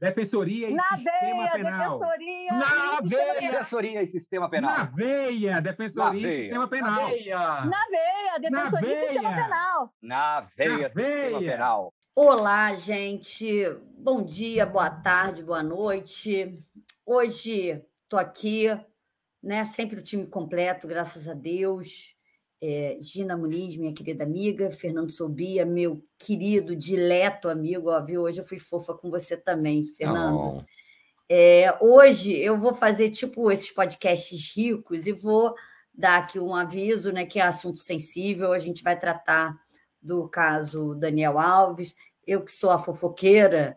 Defensoria e Na Sistema veia, Penal. defensoria. Na e veia. Defensoria e Sistema Penal. Na veia! Defensoria Na e veia. Sistema Penal. Na veia, defensoria e sistema veia. penal. Na veia, Na Sistema veia. Penal. Olá, gente. Bom dia, boa tarde, boa noite. Hoje tô aqui, né? Sempre o time completo, graças a Deus. É, Gina Muniz, minha querida amiga, Fernando Sobia, meu querido, dileto amigo. Ó, viu? Hoje eu fui fofa com você também, Fernando. Oh, É, hoje eu vou fazer tipo esses podcasts ricos e vou dar aqui um aviso, né? Que é assunto sensível. A gente vai tratar do caso Daniel Alves. Eu que sou a fofoqueira,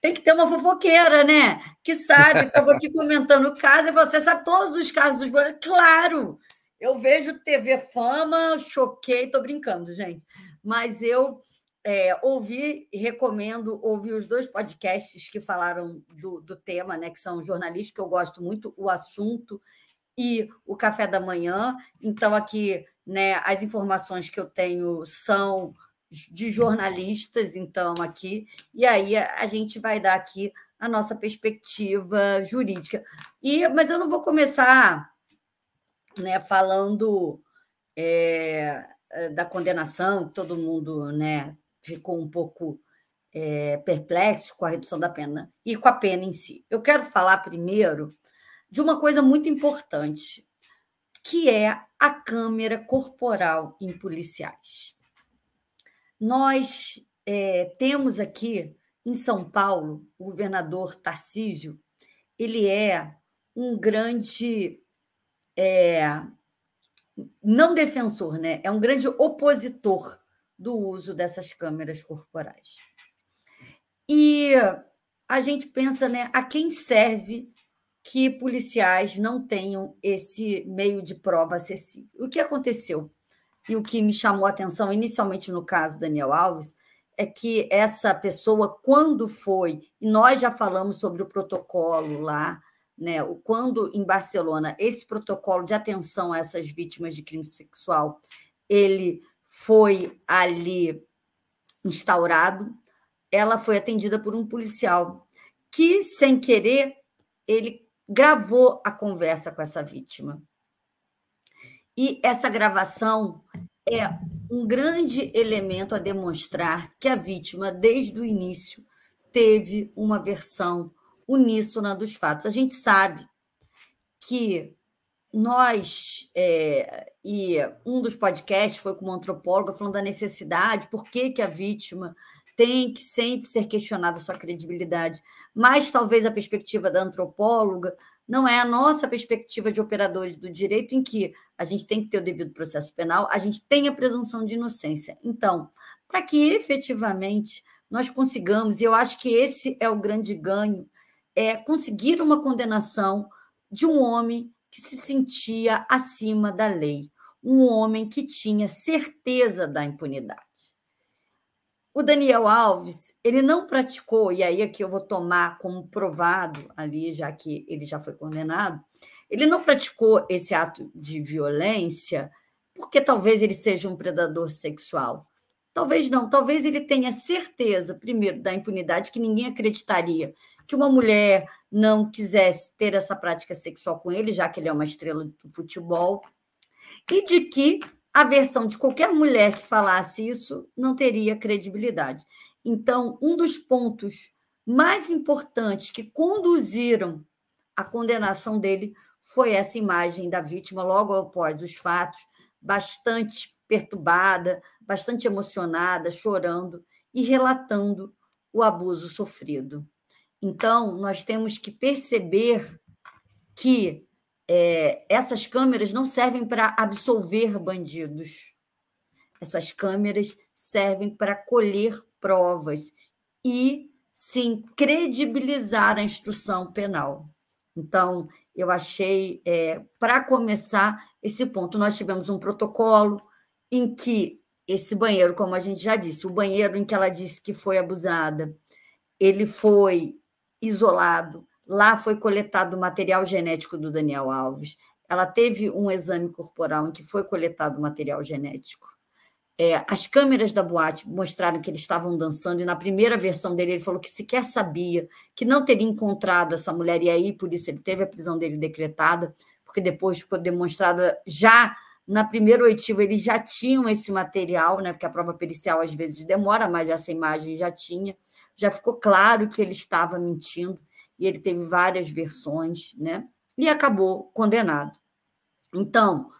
tem que ter uma fofoqueira, né? Que sabe, estava aqui comentando o caso e você sabe todos os casos dos boleiros. Claro! Eu vejo TV Fama, choquei, tô brincando, gente. Mas eu é, ouvi e recomendo ouvir os dois podcasts que falaram do, do tema, né? Que são jornalistas, que eu gosto muito, o assunto e o café da manhã. Então, aqui, né, as informações que eu tenho são de jornalistas, então, aqui, e aí a, gente vai dar aqui a nossa perspectiva jurídica. E, mas eu não vou começar né, falando é, da condenação, todo mundo né, ficou um pouco é, perplexo com a redução da pena e com a pena em si. Eu quero falar primeiro de uma coisa muito importante, que é a câmera corporal em policiais. Nós é, temos aqui em São Paulo o governador Tarcísio, ele é um grande é, não defensor, né? É um grande opositor do uso dessas câmeras corporais. E a gente pensa, né, a quem serve que policiais não tenham esse meio de prova acessível. O que aconteceu e o que me chamou a atenção inicialmente no caso Daniel Alves é que essa pessoa, quando foi, e nós já falamos sobre o protocolo lá, né, quando em Barcelona esse protocolo de atenção a essas vítimas de crime sexual, ele foi ali instaurado, ela foi atendida por um policial que, sem querer, ele gravou a conversa com essa vítima. E essa gravação é um grande elemento a demonstrar que a vítima, desde o início, teve uma versão uníssona dos fatos. A gente sabe que nós, é, e um dos podcasts foi com uma antropóloga falando da necessidade, por que, que a vítima tem que sempre ser questionada sua credibilidade. Mas talvez a perspectiva da antropóloga não é a nossa perspectiva de operadores do direito, em que a gente tem que ter o devido processo penal, a gente tem a presunção de inocência. Então, para que efetivamente nós consigamos, e eu acho que esse é o grande ganho, é conseguir uma condenação de um homem que se sentia acima da lei, um homem que tinha certeza da impunidade. O Daniel Alves, ele não praticou, e aí aqui eu vou tomar como provado ali, já que ele já foi condenado, ele não praticou esse ato de violência porque talvez ele seja um predador sexual. Talvez não, talvez ele tenha certeza, primeiro, da impunidade, que ninguém acreditaria que uma mulher não quisesse ter essa prática sexual com ele, já que ele é uma estrela do futebol, e de que a versão de qualquer mulher que falasse isso não teria credibilidade. Então, um dos pontos mais importantes que conduziram à condenação dele foi essa imagem da vítima logo após os fatos, bastante perturbada, bastante emocionada, chorando e relatando o abuso sofrido. Então, nós temos que perceber que é, essas câmeras não servem para absolver bandidos. Essas câmeras servem para colher provas e, sim, credibilizar a instrução penal. Então, eu achei, é, para começar esse ponto, nós tivemos um protocolo em que esse banheiro, como a gente já disse, o banheiro em que ela disse que foi abusada, ele foi isolado, lá foi coletado o material genético do Daniel Alves, ela teve um exame corporal em que foi coletado material genético. É, as câmeras da boate mostraram que eles estavam dançando, e na primeira versão dele ele falou que sequer sabia, que não teria encontrado essa mulher, e aí por isso ele teve a prisão dele decretada, porque depois ficou demonstrada já na primeira oitiva eles já tinham esse material, né? Porque a prova pericial às vezes demora, mas essa imagem já tinha. Já ficou claro que ele estava mentindo e ele teve várias versões, né? E acabou condenado. Então,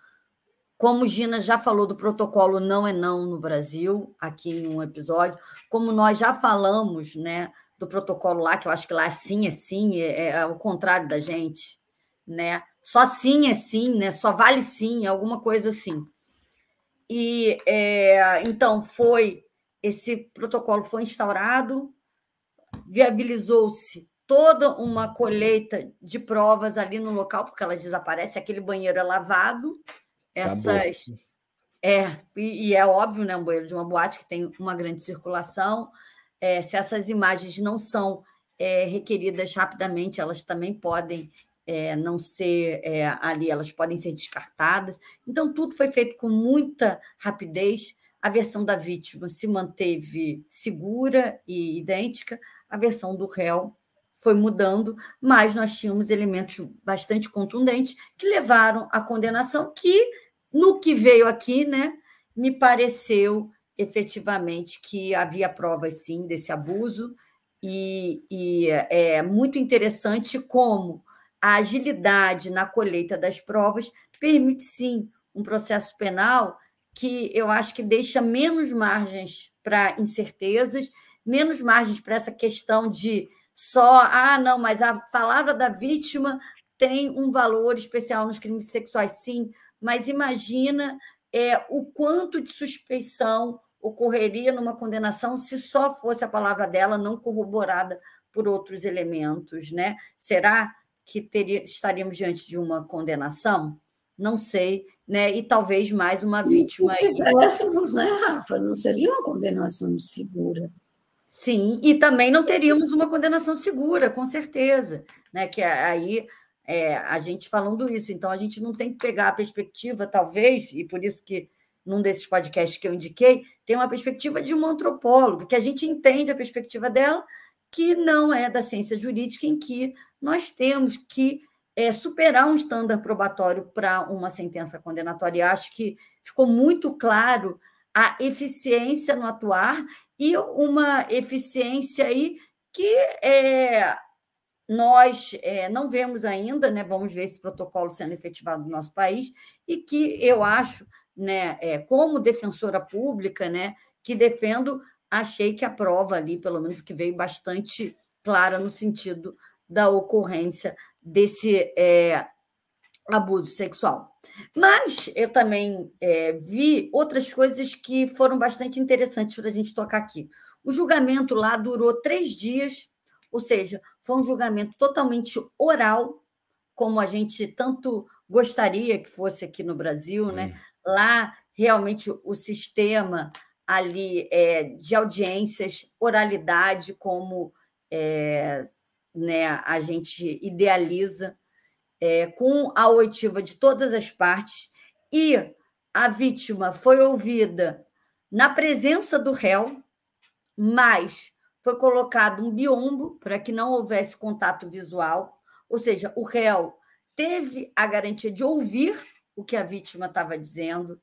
como Gina já falou do protocolo não é não no Brasil, aqui em um episódio, como nós já falamos, né, do protocolo lá, que eu acho que lá é sim é sim, é, é o contrário da gente, né? Só sim é sim, né? Só vale sim, alguma coisa assim. E é, então foi esse protocolo foi instaurado, viabilizou-se toda uma colheita de provas ali no local, porque elas desaparecem, aquele banheiro é lavado, essas. É, e, e, é óbvio, né? Um banheiro de uma boate que tem uma grande circulação. É, se essas imagens não são é, requeridas rapidamente, elas também podem é, não ser é, ali, elas podem ser descartadas. Então, tudo foi feito com muita rapidez. A versão da vítima se manteve segura e idêntica, a versão do réu foi mudando, mas nós tínhamos elementos bastante contundentes que levaram à condenação, que, no que veio aqui, né, me pareceu efetivamente que havia provas, sim, desse abuso, e, e é muito interessante como a agilidade na colheita das provas permite, sim, um processo penal que eu acho que deixa menos margens para incertezas, menos margens para essa questão de só, ah, não, mas a palavra da vítima tem um valor especial nos crimes sexuais, sim, mas imagina é, o quanto de suspeição ocorreria numa condenação se só fosse a palavra dela não corroborada por outros elementos, né? Será que teria, estaríamos diante de uma condenação? Não sei, né? E talvez mais uma vítima. Se tivéssemos, né, Rafa? Não seria uma condenação segura. Sim, e também não teríamos uma condenação segura, com certeza, né? Que aí é, a gente falando isso, então a gente não tem que pegar a perspectiva, talvez, e por isso que num desses podcasts que eu indiquei, tem uma perspectiva de um antropólogo, que a gente entende a perspectiva dela, que não é da ciência jurídica, em que nós temos que é, superar um estándar probatório para uma sentença condenatória. E acho que ficou muito claro a eficiência no atuar e uma eficiência aí que é, nós é, não vemos ainda, né? Vamos ver esse protocolo sendo efetivado no nosso país, e que eu acho, né, é, como defensora pública, né, que defendo, achei que a prova ali, pelo menos que veio bastante clara no sentido da ocorrência desse é, abuso sexual. Mas eu também é, vi outras coisas que foram bastante interessantes para a gente tocar aqui. O julgamento lá durou três dias, ou seja, foi um julgamento totalmente oral, como a gente tanto gostaria que fosse aqui no Brasil, né? Hum. Lá realmente o sistema ali é, de audiências, oralidade, como é, né, a gente idealiza é, com a oitiva de todas as partes e a vítima foi ouvida na presença do réu, mas foi colocado um biombo para que não houvesse contato visual, ou seja, o réu teve a garantia de ouvir o que a vítima estava dizendo,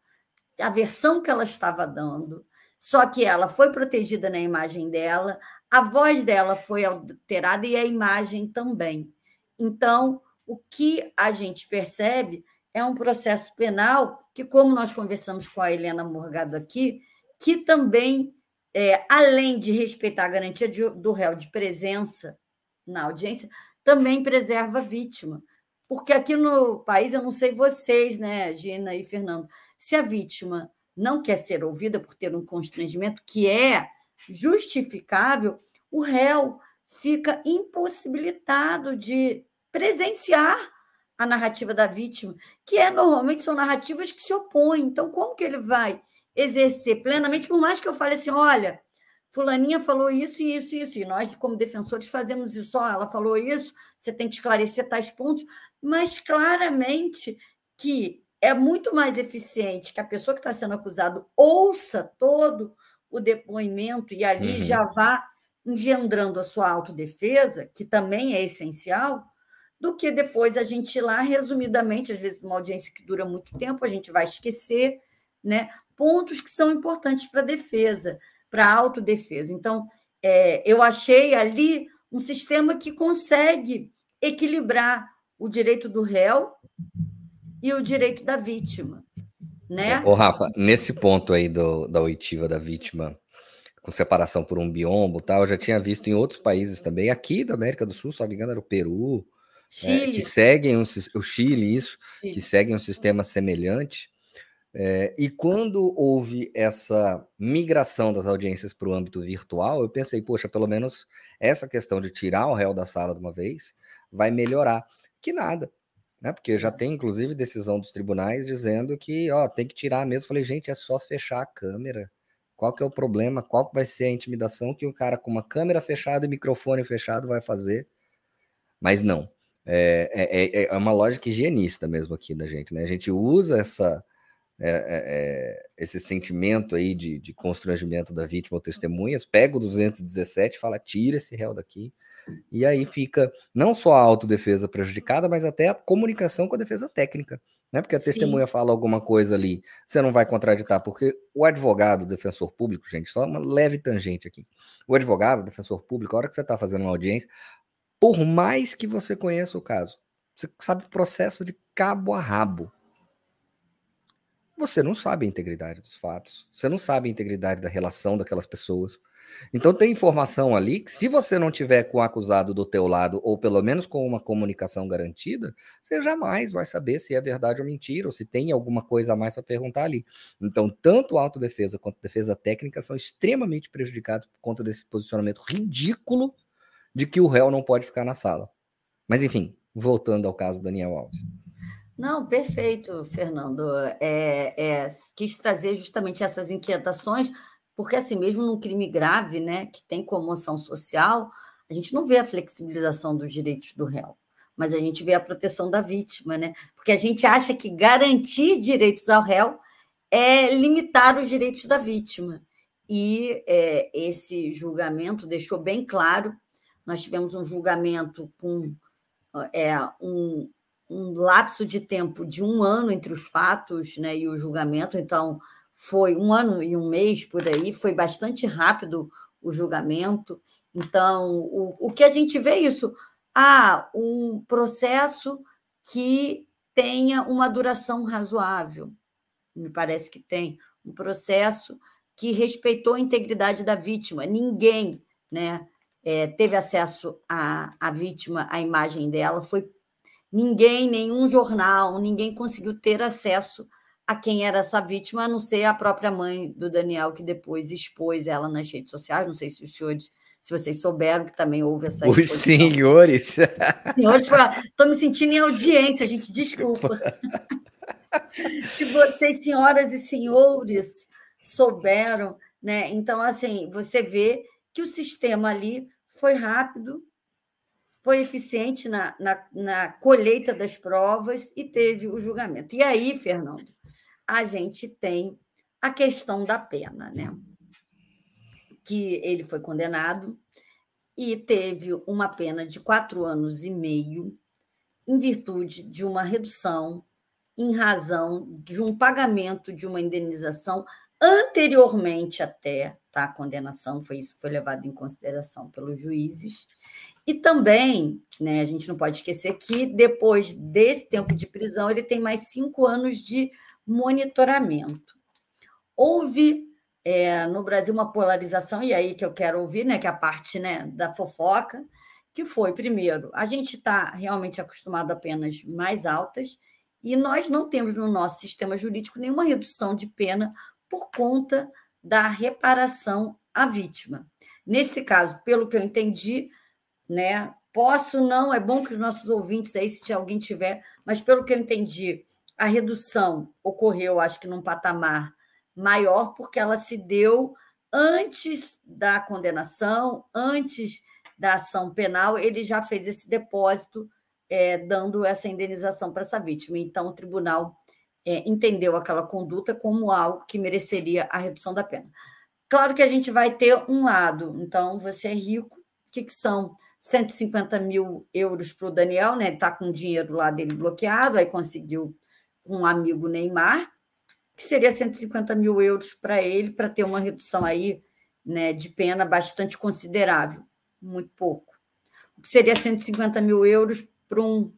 a versão que ela estava dando, só que ela foi protegida na imagem dela, a voz dela foi alterada e a imagem também. Então, o que a gente percebe é um processo penal que, como nós conversamos com a Helena Morgado aqui, que também, é, além de respeitar a garantia de, do réu de presença na audiência, também preserva a vítima. Porque aqui no país, eu não sei vocês, né, Gina e Fernando, se a vítima não quer ser ouvida por ter um constrangimento que é justificável, o réu fica impossibilitado de presenciar a narrativa da vítima, que é normalmente são narrativas que se opõem. Então, como que ele vai exercer plenamente, por mais que eu fale assim, olha, fulaninha falou isso e isso e isso, e nós, como defensores, fazemos isso, ó, ela falou isso, você tem que esclarecer tais pontos, mas claramente que é muito mais eficiente que a pessoa que está sendo acusada ouça todo o depoimento e ali uhum. já vá engendrando a sua autodefesa, que também é essencial, do que depois a gente ir lá, resumidamente, às vezes uma audiência que dura muito tempo, a gente vai esquecer, né? Pontos que são importantes para a defesa, para a autodefesa. Então, é, eu achei ali um sistema que consegue equilibrar o direito do réu e o direito da vítima. Né? Ô, Rafa, nesse ponto aí do, da oitiva da vítima, com separação por um biombo tal, eu já tinha visto em outros países também, aqui da América do Sul, se não me engano, era o Peru, é, que seguem um, o Chile, isso, Chile. que seguem um sistema semelhante. É, e quando houve essa migração das audiências para o âmbito virtual, eu pensei, poxa, pelo menos essa questão de tirar o réu da sala de uma vez vai melhorar. Que nada né? Porque já tem, inclusive, decisão dos tribunais dizendo que, ó, tem que tirar mesmo. Falei, gente, é só fechar a câmera. Qual que é o problema? Qual que vai ser a intimidação que o cara com uma câmera fechada e microfone fechado vai fazer? Mas não. É, é, é, é uma lógica higienista mesmo aqui da gente, né? A gente usa essa, é, é, é, esse sentimento aí de, de constrangimento da vítima ou testemunhas, pega o 217 e fala, tira esse réu daqui, e aí fica não só a autodefesa prejudicada, mas até a comunicação com a defesa técnica. Né? Porque a Sim. testemunha fala alguma coisa ali, você não vai contraditar, porque o advogado, o defensor público, gente, só uma leve tangente aqui. O advogado, o defensor público, a hora que você está fazendo uma audiência, por mais que você conheça o caso, você sabe o processo de cabo a rabo. Você não sabe a integridade dos fatos, você não sabe a integridade da relação daquelas pessoas, então tem informação ali que se você não tiver com o acusado do teu lado ou pelo menos com uma comunicação garantida, você jamais vai saber se é verdade ou mentira ou se tem alguma coisa a mais para perguntar ali. Então tanto a autodefesa quanto a defesa técnica são extremamente prejudicados por conta desse posicionamento ridículo de que o réu não pode ficar na sala. Mas enfim, voltando ao caso do Daniel Alves. Não, perfeito, Fernando. É, é, quis trazer justamente essas inquietações porque, assim, mesmo num crime grave, né, que tem comoção social, a gente não vê a flexibilização dos direitos do réu, mas a gente vê a proteção da vítima, né? Porque a gente acha que garantir direitos ao réu é limitar os direitos da vítima. E é, esse julgamento deixou bem claro. Nós tivemos um julgamento com é, um, um lapso de tempo de um ano entre os fatos né, e o julgamento, então foi um ano e um mês por aí, foi bastante rápido o julgamento. Então, o, o que a gente vê é isso? Ah, um processo que tenha uma duração razoável. Me parece que tem um processo que respeitou a integridade da vítima. Ninguém né, é, teve acesso à, à vítima, à imagem dela. Foi ninguém, nenhum jornal, ninguém conseguiu ter acesso a quem era essa vítima, a não ser a própria mãe do Daniel, que depois expôs ela nas redes sociais. Não sei se os senhores, se vocês souberam que também houve essa Os senhores. Senhores, estou me sentindo em audiência, gente, desculpa. se vocês, senhoras e senhores, souberam, né? Então, assim, você vê que o sistema ali foi rápido, foi eficiente na, na, na colheita das provas e teve o julgamento. E aí, Fernando, a gente tem a questão da pena, né? Que ele foi condenado e teve uma pena de quatro anos e meio em virtude de uma redução em razão de um pagamento de uma indenização anteriormente até tá, a condenação, foi isso que foi levado em consideração pelos juízes. E também, né, a gente não pode esquecer que depois desse tempo de prisão, ele tem mais cinco anos de monitoramento. Houve é, no Brasil uma polarização, e aí que eu quero ouvir, né, que é a parte né, da fofoca, que foi, primeiro, a gente está realmente acostumado a penas mais altas, e nós não temos no nosso sistema jurídico nenhuma redução de pena por conta da reparação à vítima. Nesse caso, pelo que eu entendi, né, Posso não, é bom que os nossos ouvintes aí, se alguém tiver, mas pelo que eu entendi, a redução ocorreu, acho que num patamar maior, porque ela se deu antes da condenação, antes da ação penal, ele já fez esse depósito, é, dando essa indenização para essa vítima. Então, o tribunal é, entendeu aquela conduta como algo que mereceria a redução da pena. Claro que a gente vai ter um lado, então você é rico, o que, que são 150 mil euros para o Daniel, né? Ele está com o dinheiro lá dele bloqueado, aí conseguiu um amigo Neymar, que seria 150 mil euros para ele, para ter uma redução aí né, de pena bastante considerável, muito pouco. O que seria 150 mil euros para um,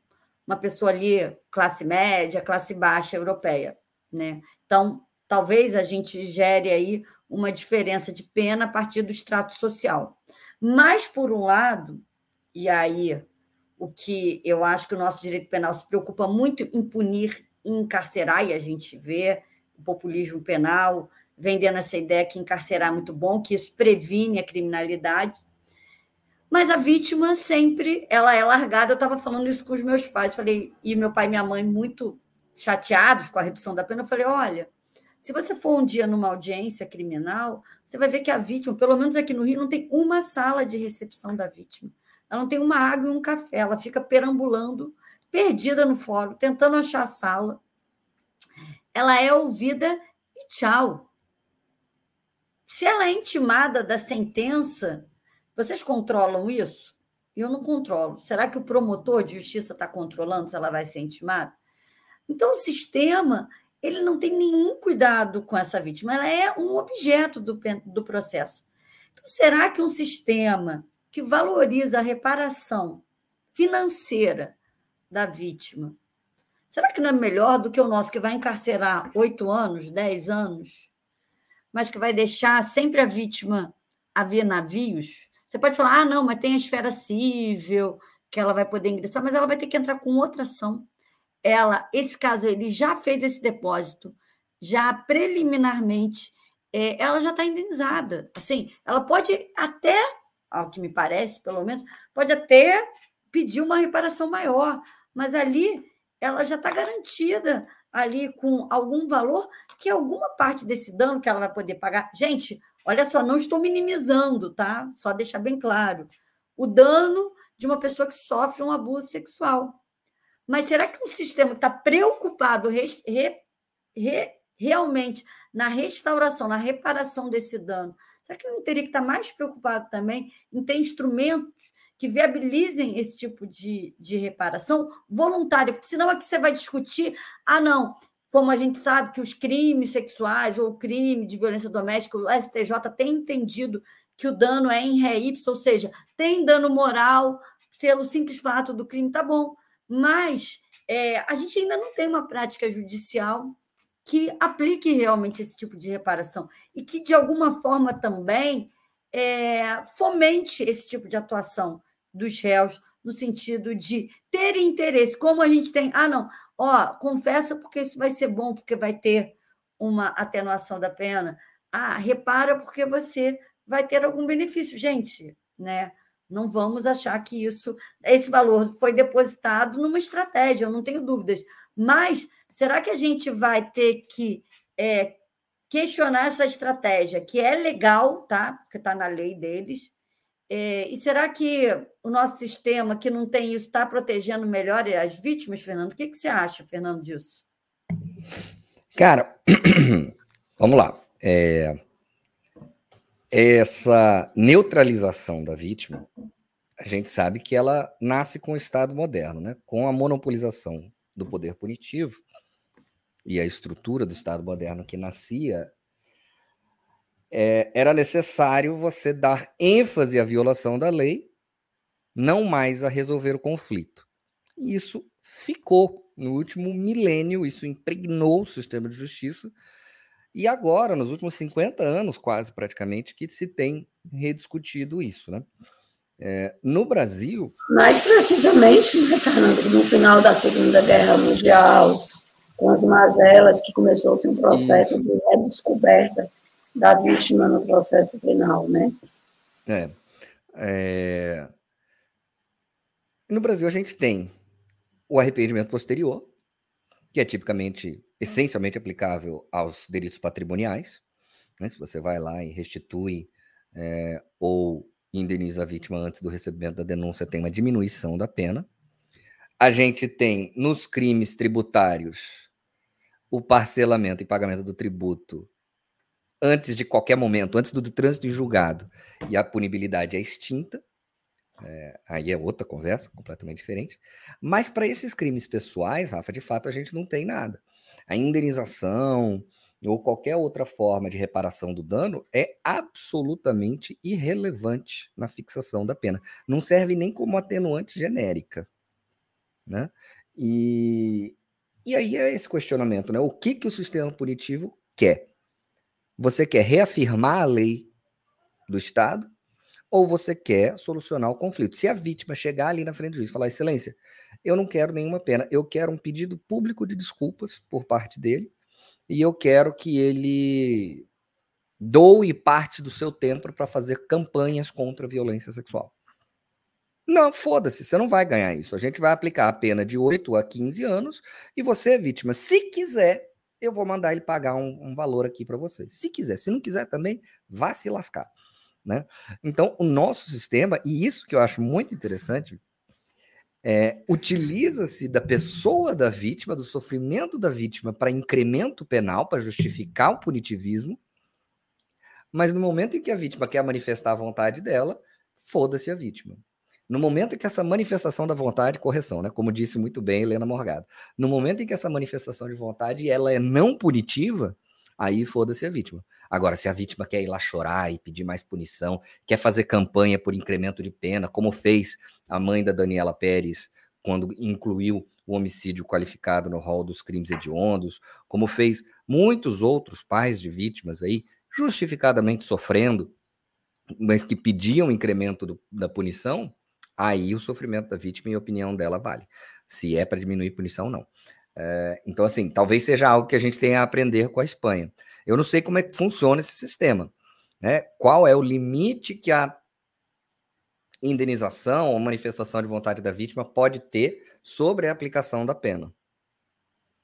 uma pessoa ali, classe média, classe baixa europeia. Né? Então, talvez a gente gere aí uma diferença de pena a partir do extrato social. Mas, por um lado, e aí o que eu acho que o nosso direito penal se preocupa muito em punir encarcerar, e a gente vê o populismo penal vendendo essa ideia que encarcerar é muito bom, que isso previne a criminalidade. Mas a vítima sempre ela é largada. Eu estava falando isso com os meus pais, falei, e meu pai e minha mãe muito chateados com a redução da pena. Eu falei: olha, se você for um dia numa audiência criminal, você vai ver que a vítima, pelo menos aqui no Rio, não tem uma sala de recepção da vítima. Ela não tem uma água e um café, ela fica perambulando, perdida no fórum, tentando achar sala. Ela é ouvida e tchau. Se ela é intimada da sentença, vocês controlam isso? Eu não controlo. Será que o promotor de justiça está controlando se ela vai ser intimada? Então, o sistema ele não tem nenhum cuidado com essa vítima, ela é um objeto do, do processo. Então, será que um sistema que valoriza a reparação financeira da vítima. Será que não é melhor do que o nosso, que vai encarcerar oito anos, dez anos, mas que vai deixar sempre a vítima a ver navios? Você pode falar, ah, não, mas tem a esfera civil, que ela vai poder ingressar, mas ela vai ter que entrar com outra ação. Ela, esse caso, ele já fez esse depósito, já preliminarmente, é, ela já está indenizada. Assim, ela pode até ao que me parece, pelo menos, pode até pedir uma reparação maior, mas ali ela já está garantida ali com algum valor que alguma parte desse dano que ela vai poder pagar. Gente, olha só, não estou minimizando, tá? Só deixar bem claro. O dano de uma pessoa que sofre um abuso sexual. Mas será que um sistema que está preocupado re, re, realmente na restauração, na reparação desse dano, Será que não teria que estar mais preocupado também em ter instrumentos que viabilizem esse tipo de, de reparação voluntária? Porque senão aqui você vai discutir, ah, não, como a gente sabe que os crimes sexuais ou crime de violência doméstica, o STJ tem entendido que o dano é em ré ipsa, ou seja, tem dano moral pelo simples fato do crime, tá bom. Mas é, a gente ainda não tem uma prática judicial que aplique realmente esse tipo de reparação e que, de alguma forma, também é, fomente esse tipo de atuação dos réus, no sentido de ter interesse, como a gente tem. Ah, não, ó, confessa porque isso vai ser bom, porque vai ter uma atenuação da pena. Ah, repara porque você vai ter algum benefício. Gente, né? Não vamos achar que isso, esse valor foi depositado numa estratégia, eu não tenho dúvidas. Mas será que a gente vai ter que é, questionar essa estratégia, que é legal, tá? Porque está na lei deles. É, e será que o nosso sistema, que não tem isso, está protegendo melhor as vítimas, Fernando? O que, que você acha, Fernando, disso? Cara, vamos lá. É, essa neutralização da vítima, a gente sabe que ela nasce com o Estado moderno, né? com a monopolização do poder punitivo e a estrutura do Estado moderno que nascia, é, era necessário você dar ênfase à violação da lei, não mais a resolver o conflito. E isso ficou no último milênio, isso impregnou o sistema de justiça, e agora, nos últimos 50 anos, quase praticamente, que se tem rediscutido isso, né? É, no Brasil. Mais precisamente, né, Fernando, no final da Segunda Guerra Mundial, com as mazelas, que começou-se um processo Isso. de redescoberta da vítima no processo penal, né? É, é, no Brasil a gente tem o arrependimento posterior, que é tipicamente, essencialmente aplicável aos delitos patrimoniais. Né? Se você vai lá e restitui é, ou indeniza a vítima antes do recebimento da denúncia, tem uma diminuição da pena. A gente tem nos crimes tributários o parcelamento e pagamento do tributo antes de qualquer momento, antes do, do trânsito em julgado, e a punibilidade é extinta. É, aí é outra conversa, completamente diferente. Mas para esses crimes pessoais, Rafa, de fato a gente não tem nada. A indenização ou qualquer outra forma de reparação do dano é absolutamente irrelevante na fixação da pena. Não serve nem como atenuante genérica. Né? E, e aí é esse questionamento, né? O que, que o sistema punitivo quer? Você quer reafirmar a lei do Estado ou você quer solucionar o conflito? Se a vítima chegar ali na frente do juiz e falar, excelência, eu não quero nenhuma pena, eu quero um pedido público de desculpas por parte dele e eu quero que ele doe parte do seu tempo para fazer campanhas contra a violência sexual. Não, foda-se, você não vai ganhar isso. A gente vai aplicar a pena de 8 a 15 anos e você é vítima. Se quiser, eu vou mandar ele pagar um, um valor aqui para você. Se quiser, se não quiser também, vá se lascar. Né? Então, o nosso sistema, e isso que eu acho muito interessante, é, utiliza-se da pessoa da vítima, do sofrimento da vítima, para incremento penal, para justificar o punitivismo, mas no momento em que a vítima quer manifestar a vontade dela, foda-se a vítima. No momento em que essa manifestação da vontade, correção, né? Como disse muito bem Helena Morgado, no momento em que essa manifestação de vontade ela é não punitiva, aí foda-se a vítima. Agora, se a vítima quer ir lá chorar e pedir mais punição, quer fazer campanha por incremento de pena, como fez a mãe da Daniela Pérez quando incluiu o homicídio qualificado no rol dos crimes hediondos, como fez muitos outros pais de vítimas aí, justificadamente sofrendo, mas que pediam incremento do, da punição, aí o sofrimento da vítima, em opinião dela, vale. Se é para diminuir punição, não. É, então, assim, talvez seja algo que a gente tenha a aprender com a Espanha. Eu não sei como é que funciona esse sistema. Né? Qual é o limite que a indenização ou manifestação de vontade da vítima pode ter sobre a aplicação da pena?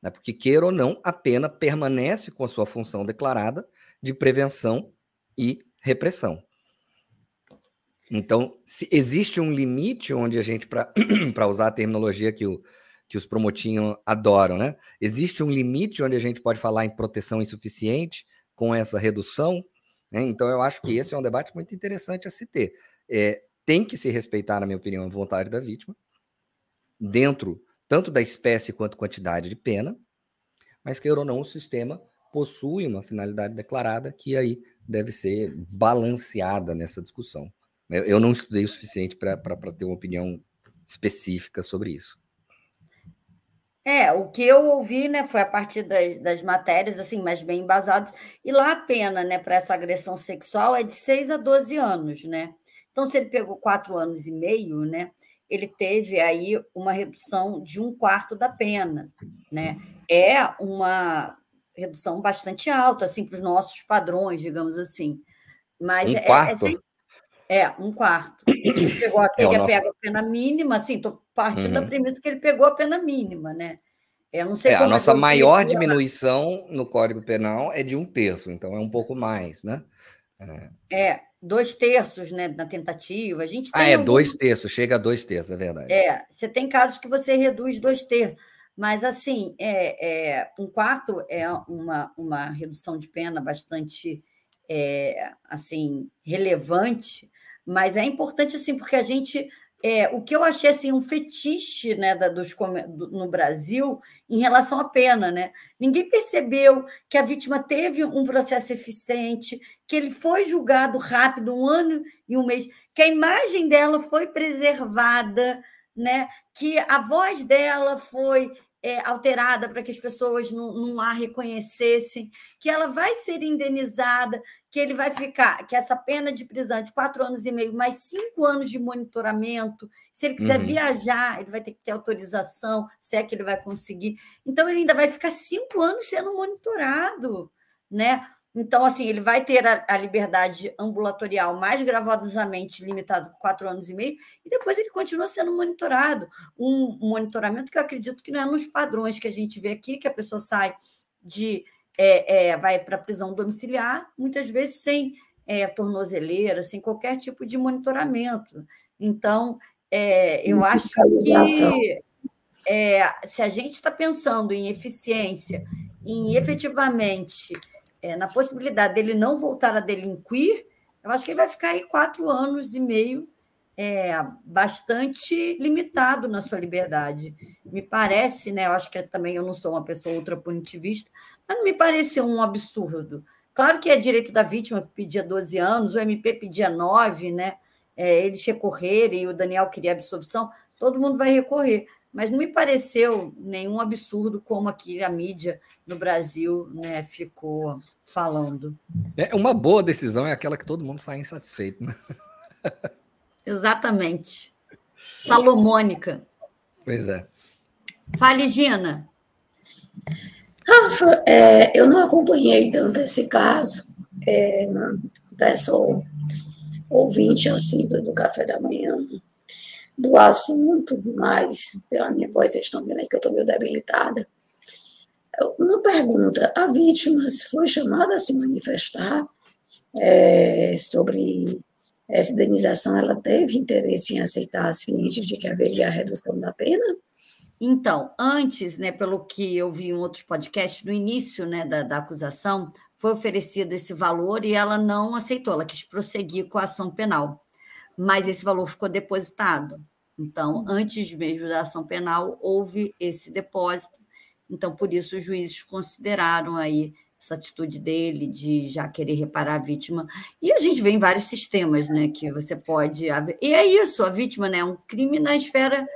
Né? Porque, queira ou não, a pena permanece com a sua função declarada de prevenção e repressão. Então, se existe um limite onde a gente, para usar a terminologia que o, que os promotinhos adoram, né? Existe um limite onde a gente pode falar em proteção insuficiente com essa redução, né? Então eu acho que esse é um debate muito interessante a se ter. É, tem que se respeitar, na minha opinião, a vontade da vítima, dentro tanto da espécie quanto quantidade de pena, mas queira ou não, o sistema possui uma finalidade declarada que aí deve ser balanceada nessa discussão. Eu, eu não estudei o suficiente para ter uma opinião específica sobre isso. É, o que eu ouvi, né, foi a partir das, das matérias, assim, mas bem embasadas, e lá a pena, né, para essa agressão sexual é de 6 a 12 anos, né? Então, se ele pegou quatro anos e meio, né, ele teve aí uma redução de um quarto da pena, né? É uma redução bastante alta, assim, para os nossos padrões, digamos assim. Mas um é, quarto? É, é, um quarto. Ele pegou aquele É, nosso- pega a pena mínima, assim, estou partindo da Uhum. premissa que ele pegou a pena mínima, né? Eu não sei É, a nossa eu maior diminuição no Código Penal é de um terço, então é um pouco mais, né? É, dois terços, né, na tentativa. A gente Ah, é algum- dois terços, chega a dois terços, é verdade. É, você tem casos que você reduz dois terços, mas assim, é, é, um quarto é uma, uma redução de pena bastante é, assim relevante, mas é importante assim porque a gente é, o que eu achei assim um fetiche né, da, dos, do- no Brasil em relação à pena, né? Ninguém percebeu que a vítima teve um processo eficiente, que ele foi julgado rápido, um ano e um mês, que a imagem dela foi preservada, né? que a voz dela foi é, alterada para que as pessoas não, não a reconhecessem, que ela vai ser indenizada, que ele vai ficar, que essa pena de prisão de quatro anos e meio, mais cinco anos de monitoramento, se ele quiser Uhum. viajar, ele vai ter que ter autorização, se é que ele vai conseguir. Então, ele ainda vai ficar cinco anos sendo monitorado, né? Então, assim, ele vai ter a, a, liberdade ambulatorial mais gravadosamente limitada por quatro anos e meio, e depois ele continua sendo monitorado. Um, um monitoramento que eu acredito que não é nos padrões que a gente vê aqui, que a pessoa sai de. É, é, vai para prisão domiciliar, muitas vezes sem é, tornozeleira, sem qualquer tipo de monitoramento. Então, é, eu acho que é, se a gente está pensando em eficiência, em efetivamente é, na possibilidade dele não voltar a delinquir, eu acho que ele vai ficar aí quatro anos e meio é, bastante limitado na sua liberdade. Me parece, né? Eu acho que também eu não sou uma pessoa ultra punitivista, mas não me pareceu um absurdo. Claro que é direito da vítima que pedia 12 anos, o MP pedia 9, né? É, eles recorrerem o Daniel queria absolvição, todo mundo vai recorrer mas não me pareceu nenhum absurdo como aqui a mídia no Brasil né, ficou falando. É uma boa decisão é aquela que todo mundo sai insatisfeito, né? Exatamente. Salomônica. Pois é. Fale, Gina. Rafa, é, eu não acompanhei tanto esse caso. É, sou ouvinte assíduo do café da manhã do assunto, mas pela minha voz, vocês estão vendo aí que eu estou meio debilitada. Uma pergunta: a vítima foi chamada a se manifestar é, sobre essa indenização? Ela teve interesse em aceitar, ciente de que haveria a redução da pena? Então, antes, né, pelo que eu vi em outros podcasts, no início né, da, da acusação, foi oferecido esse valor e ela não aceitou, ela quis prosseguir com a ação penal mas esse valor ficou depositado. Então, uhum. antes mesmo da ação penal, houve esse depósito. Então, por isso, os juízes consideraram aí essa atitude dele de já querer reparar a vítima. E a gente vê em vários sistemas, né, que você pode... E é isso, a vítima, né, é um crime na esfera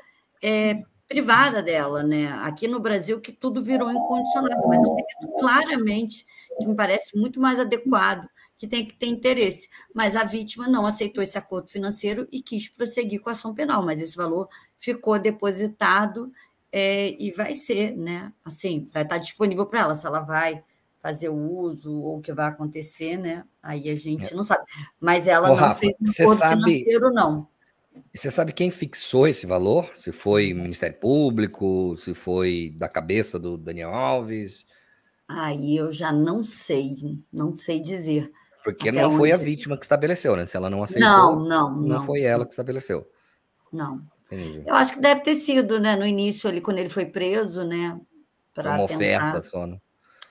é, privada dela, né? Aqui no Brasil que tudo virou incondicionado, mas é um delito claramente que me parece muito mais adequado que tem que ter interesse. Mas a vítima não aceitou esse acordo financeiro e quis prosseguir com a ação penal, mas esse valor ficou depositado é, e vai ser, né? Assim, vai estar disponível para ela, se ela vai fazer o uso ou o que vai acontecer, né? Aí a gente é. não sabe. Mas ela Ô, não Rafa, fez um sabe... financeiro, não. Você sabe quem fixou esse valor? Se foi o Ministério Público, se foi da cabeça do Daniel Alves? Aí eu já não sei, não sei dizer. Porque Até não foi a vítima que estabeleceu, né? Se ela não aceitou, não, não, não, não foi ela que estabeleceu. Não. Entendi. Eu acho que deve ter sido, né? No início ali, quando ele foi preso, né? Para uma tentar... oferta só, né?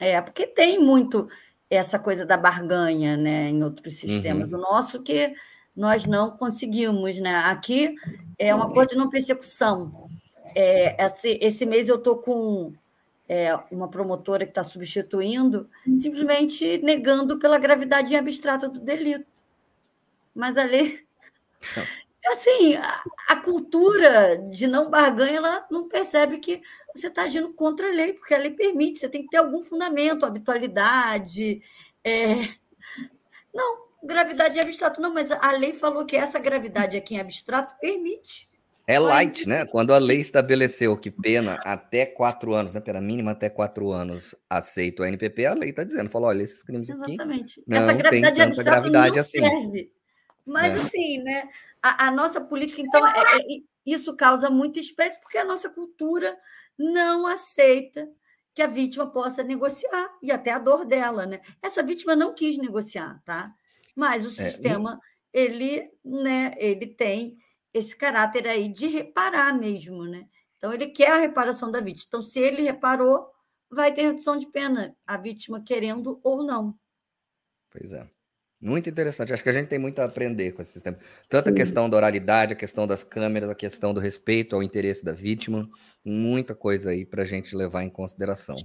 É, porque tem muito essa coisa da barganha, né? Em outros sistemas. Uhum. O nosso que nós não conseguimos, né? Aqui é uma coisa de não persecução. É, esse, esse mês eu estou com é, uma promotora que está substituindo, simplesmente negando pela gravidade abstrata do delito. Mas a lei. Assim, a, a, cultura de não barganha, ela não percebe que você está agindo contra a lei, porque a lei permite, você tem que ter algum fundamento, habitualidade. É... Não, gravidade abstrata. Não, mas a lei falou que essa gravidade aqui em abstrato permite. É light, né? Quando a lei estabeleceu que pena até quatro anos, né? Pena mínima até quatro anos aceito o NPP, a lei está dizendo, falou, olha, esses crimes aqui Exatamente. Essa gravidade tem tanta gravidade não assim. serve. Mas é. assim, né? A, a, nossa política, então, é, é, isso causa muita espécie, porque a nossa cultura não aceita que a vítima possa negociar, e até a dor dela, né? Essa vítima não quis negociar, tá? Mas o é, sistema, e... ele, né, ele tem esse caráter aí de reparar mesmo, né? Então, ele quer a reparação da vítima. Então, se ele reparou, vai ter redução de pena, a vítima querendo ou não. Pois é. Muito interessante. Acho que a gente tem muito a aprender com esse sistema. Tanto Sim. a questão da oralidade, a questão das câmeras, a questão do respeito ao interesse da vítima. Muita coisa aí para a gente levar em consideração.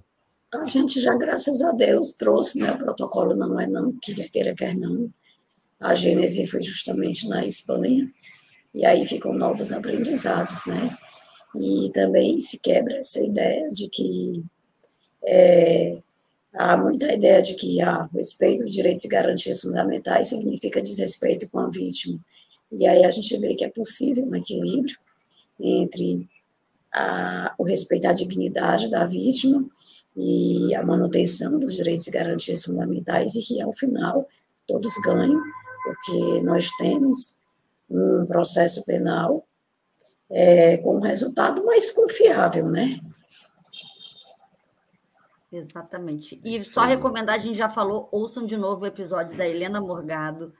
A gente já, graças a Deus, trouxe, né? O protocolo não é não, que quer queira, quer não. A Gênese foi justamente na Espanha e aí ficam novos aprendizados, né? E também se quebra essa ideia de que é, há muita ideia de que ah, respeito aos direitos e garantias fundamentais significa desrespeito com a vítima. E aí a gente vê que é possível um equilíbrio entre a, o respeito à dignidade da vítima e a manutenção dos direitos e garantias fundamentais, e que, ao final, todos ganham, porque nós temos um processo penal é, com um resultado mais confiável, né? Exatamente. E só recomendar, a gente já falou, ouçam de novo o episódio da Helena Morgado,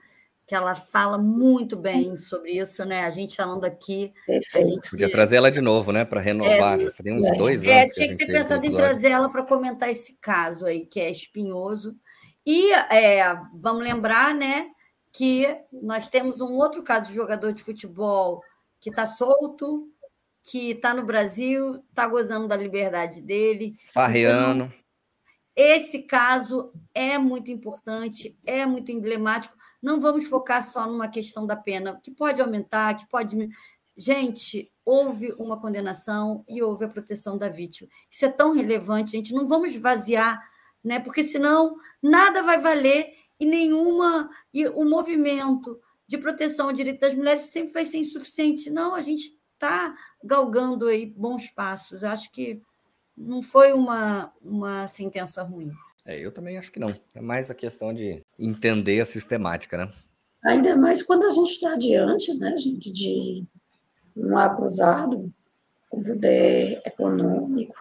que ela fala muito bem sobre isso, né? A gente falando aqui. A gente... Podia trazer ela de novo, né? Para renovar. É, Tem uns é, dois anos. É, tinha que, ter pensado em trazer ela para comentar esse caso aí, que é espinhoso. E é, vamos lembrar, né, que nós temos um outro caso de jogador de futebol que está solto, que está no Brasil, está gozando da liberdade dele. Farreano. Então, esse caso é muito importante, é muito emblemático. Não vamos focar só numa questão da pena, que pode aumentar, que pode. Gente, houve uma condenação e houve a proteção da vítima. Isso é tão relevante, gente. Não vamos esvaziar, né? Porque senão nada vai valer e nenhuma. E o movimento de proteção ao direito das mulheres sempre vai ser insuficiente. Não, a gente está galgando aí bons passos. Acho que não foi uma, uma sentença ruim. É, eu também acho que não. É mais a questão de entender a sistemática, né? Ainda mais quando a gente está diante, né, gente, de um acusado com poder econômico,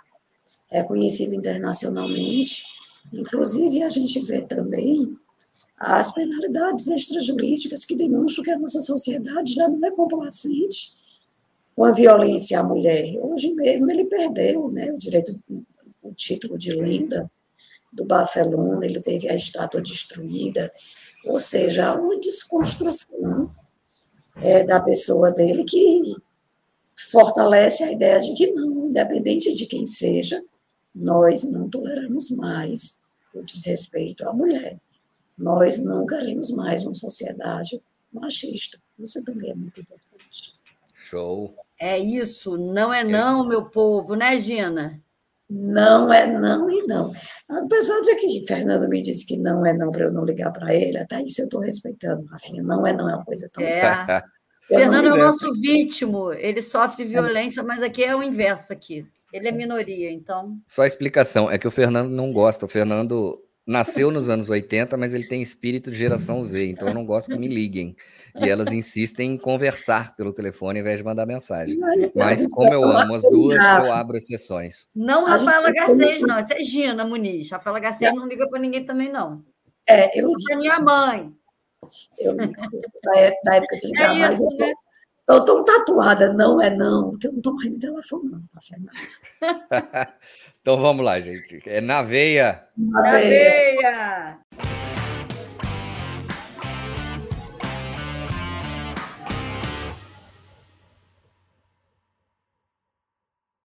reconhecido internacionalmente. Inclusive, a gente vê também as penalidades extrajurídicas que demonstram que a nossa sociedade já não é complacente com a violência à mulher. Hoje mesmo ele perdeu né, o direito, o título de lenda do Barcelona, ele teve a estátua destruída, ou seja, há uma desconstrução é, da pessoa dele que fortalece a ideia de que não, independente de quem seja, nós não toleramos mais o desrespeito à mulher. Nós não queremos mais uma sociedade machista. Isso também é muito importante. Show. É isso, não é não, meu povo, né, Gina? Não é não e não. Apesar de que Fernando me disse que não é não para eu não ligar para ele, até isso eu estou respeitando, Rafinha. Não é não, é uma coisa tão é. Fernando é o nosso vítima, ele sofre violência, mas aqui é o inverso aqui. Ele é minoria, então. Só explicação, é que o Fernando não gosta. O Fernando nasceu nos anos 80, mas ele tem espírito de geração Z, então eu não gosto que me liguem. E elas insistem em conversar pelo telefone ao invés de mandar mensagem. Mas como eu amo as duas, eu abro exceções. Não Rafaela Garcês, não. Essa é Gina Muniz. Rafaela Garcês não liga para ninguém também, não. É, eu é minha mãe. Eu, na época de ligar é mais, isso, né? eu estou tatuada, não é não, porque eu não estou mais no telefone, não, tá, Fernanda? Então vamos lá, gente. É na veia. Na veia.